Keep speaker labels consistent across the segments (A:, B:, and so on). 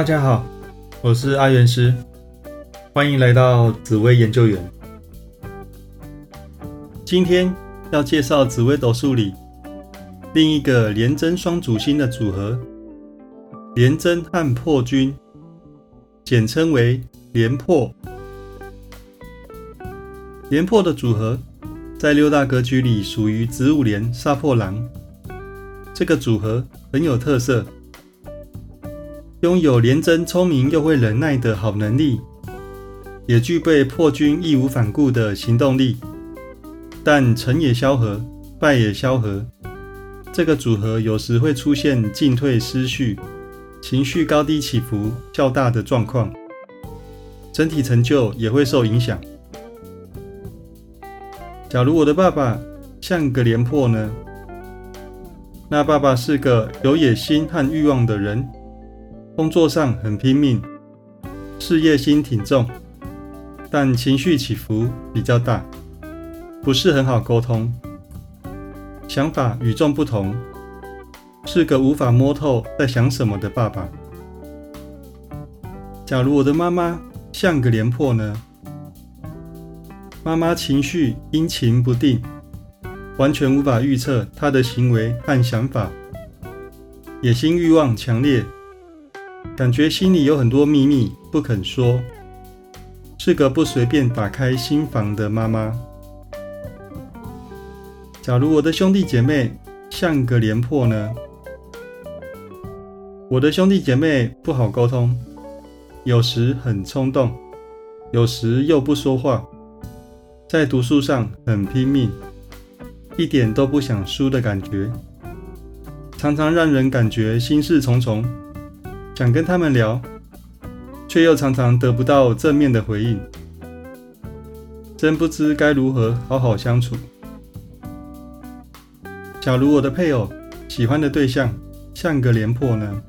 A: 大家好，我是阿元师，欢迎来到紫薇研究员。今天要介绍紫薇斗数里另一个廉贞双主星的组合——廉贞和破军，简称为廉破。廉破的组合在六大格局里属于子午连杀破狼，这个组合很有特色。拥有廉贞聪明又会忍耐的好能力，也具备破军义无反顾的行动力。但成也萧何，败也萧何，这个组合有时会出现进退失序、情绪高低起伏较大的状况，整体成就也会受影响。假如我的爸爸像个廉颇呢？那爸爸是个有野心和欲望的人。工作上很拼命，事业心挺重，但情绪起伏比较大，不是很好沟通，想法与众不同，是个无法摸透在想什么的爸爸。假如我的妈妈像个廉颇呢？妈妈情绪阴晴不定，完全无法预测她的行为和想法，野心欲望强烈。感觉心里有很多秘密不肯说，是个不随便打开心房的妈妈。假如我的兄弟姐妹像个廉颇呢？我的兄弟姐妹不好沟通，有时很冲动，有时又不说话，在读书上很拼命，一点都不想输的感觉，常常让人感觉心事重重。想跟他们聊，却又常常得不到正面的回应，真不知该如何好好相处。假如我的配偶喜欢的对象像个廉颇呢？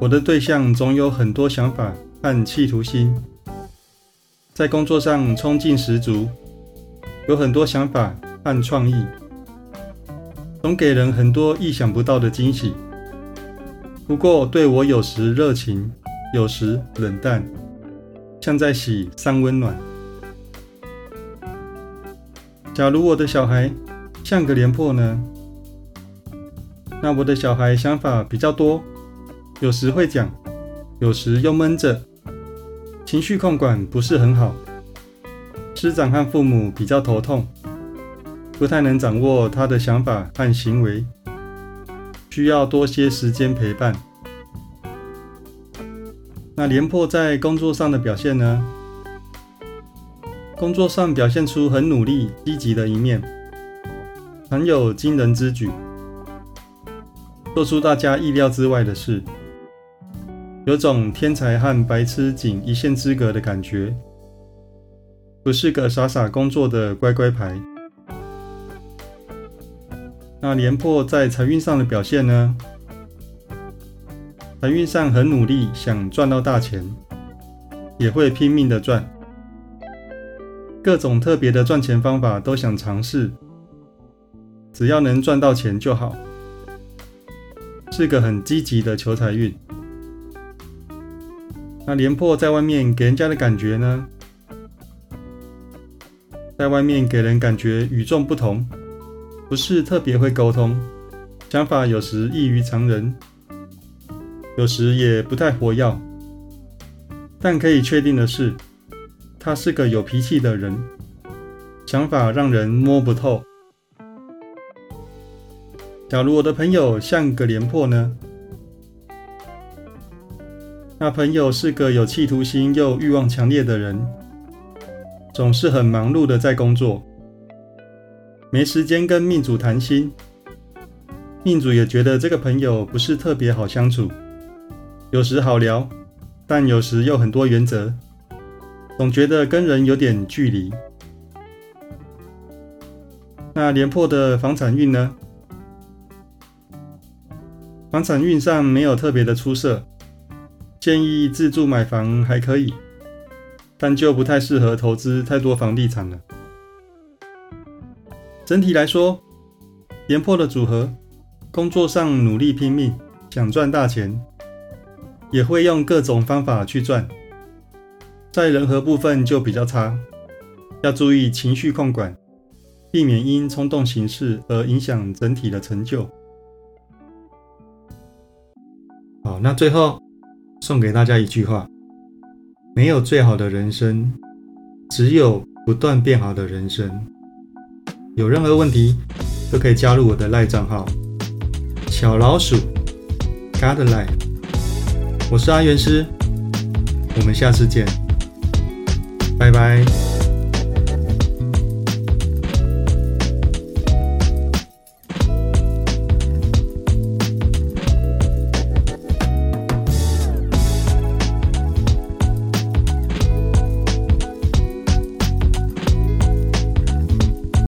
A: 我的对象总有很多想法和企图心，在工作上冲劲十足，有很多想法和创意，总给人很多意想不到的惊喜。不过，对我有时热情，有时冷淡，像在洗三温暖。假如我的小孩像个廉颇呢？那我的小孩想法比较多，有时会讲，有时又闷着，情绪控管不是很好。师长和父母比较头痛，不太能掌握他的想法和行为。需要多些时间陪伴。那廉颇在工作上的表现呢？工作上表现出很努力、积极的一面，很有惊人之举，做出大家意料之外的事，有种天才和白痴仅一线之隔的感觉，不是个傻傻工作的乖乖牌。那廉颇在财运上的表现呢？财运上很努力，想赚到大钱，也会拼命的赚，各种特别的赚钱方法都想尝试，只要能赚到钱就好，是个很积极的求财运。那廉颇在外面给人家的感觉呢？在外面给人感觉与众不同。不是特别会沟通，想法有时异于常人，有时也不太活跃。但可以确定的是，他是个有脾气的人，想法让人摸不透。假如我的朋友像个廉颇呢？那朋友是个有企图心又欲望强烈的人，总是很忙碌的在工作。没时间跟命主谈心，命主也觉得这个朋友不是特别好相处，有时好聊，但有时又很多原则，总觉得跟人有点距离。那廉颇的房产运呢？房产运上没有特别的出色，建议自住买房还可以，但就不太适合投资太多房地产了。整体来说，廉颇的组合，工作上努力拼命，想赚大钱，也会用各种方法去赚。在人和部分就比较差，要注意情绪控管，避免因冲动行事而影响整体的成就。好，那最后送给大家一句话：没有最好的人生，只有不断变好的人生。有任何问题都可以加入我的赖账号小老鼠 God Life，我是阿元师，我们下次见。拜拜。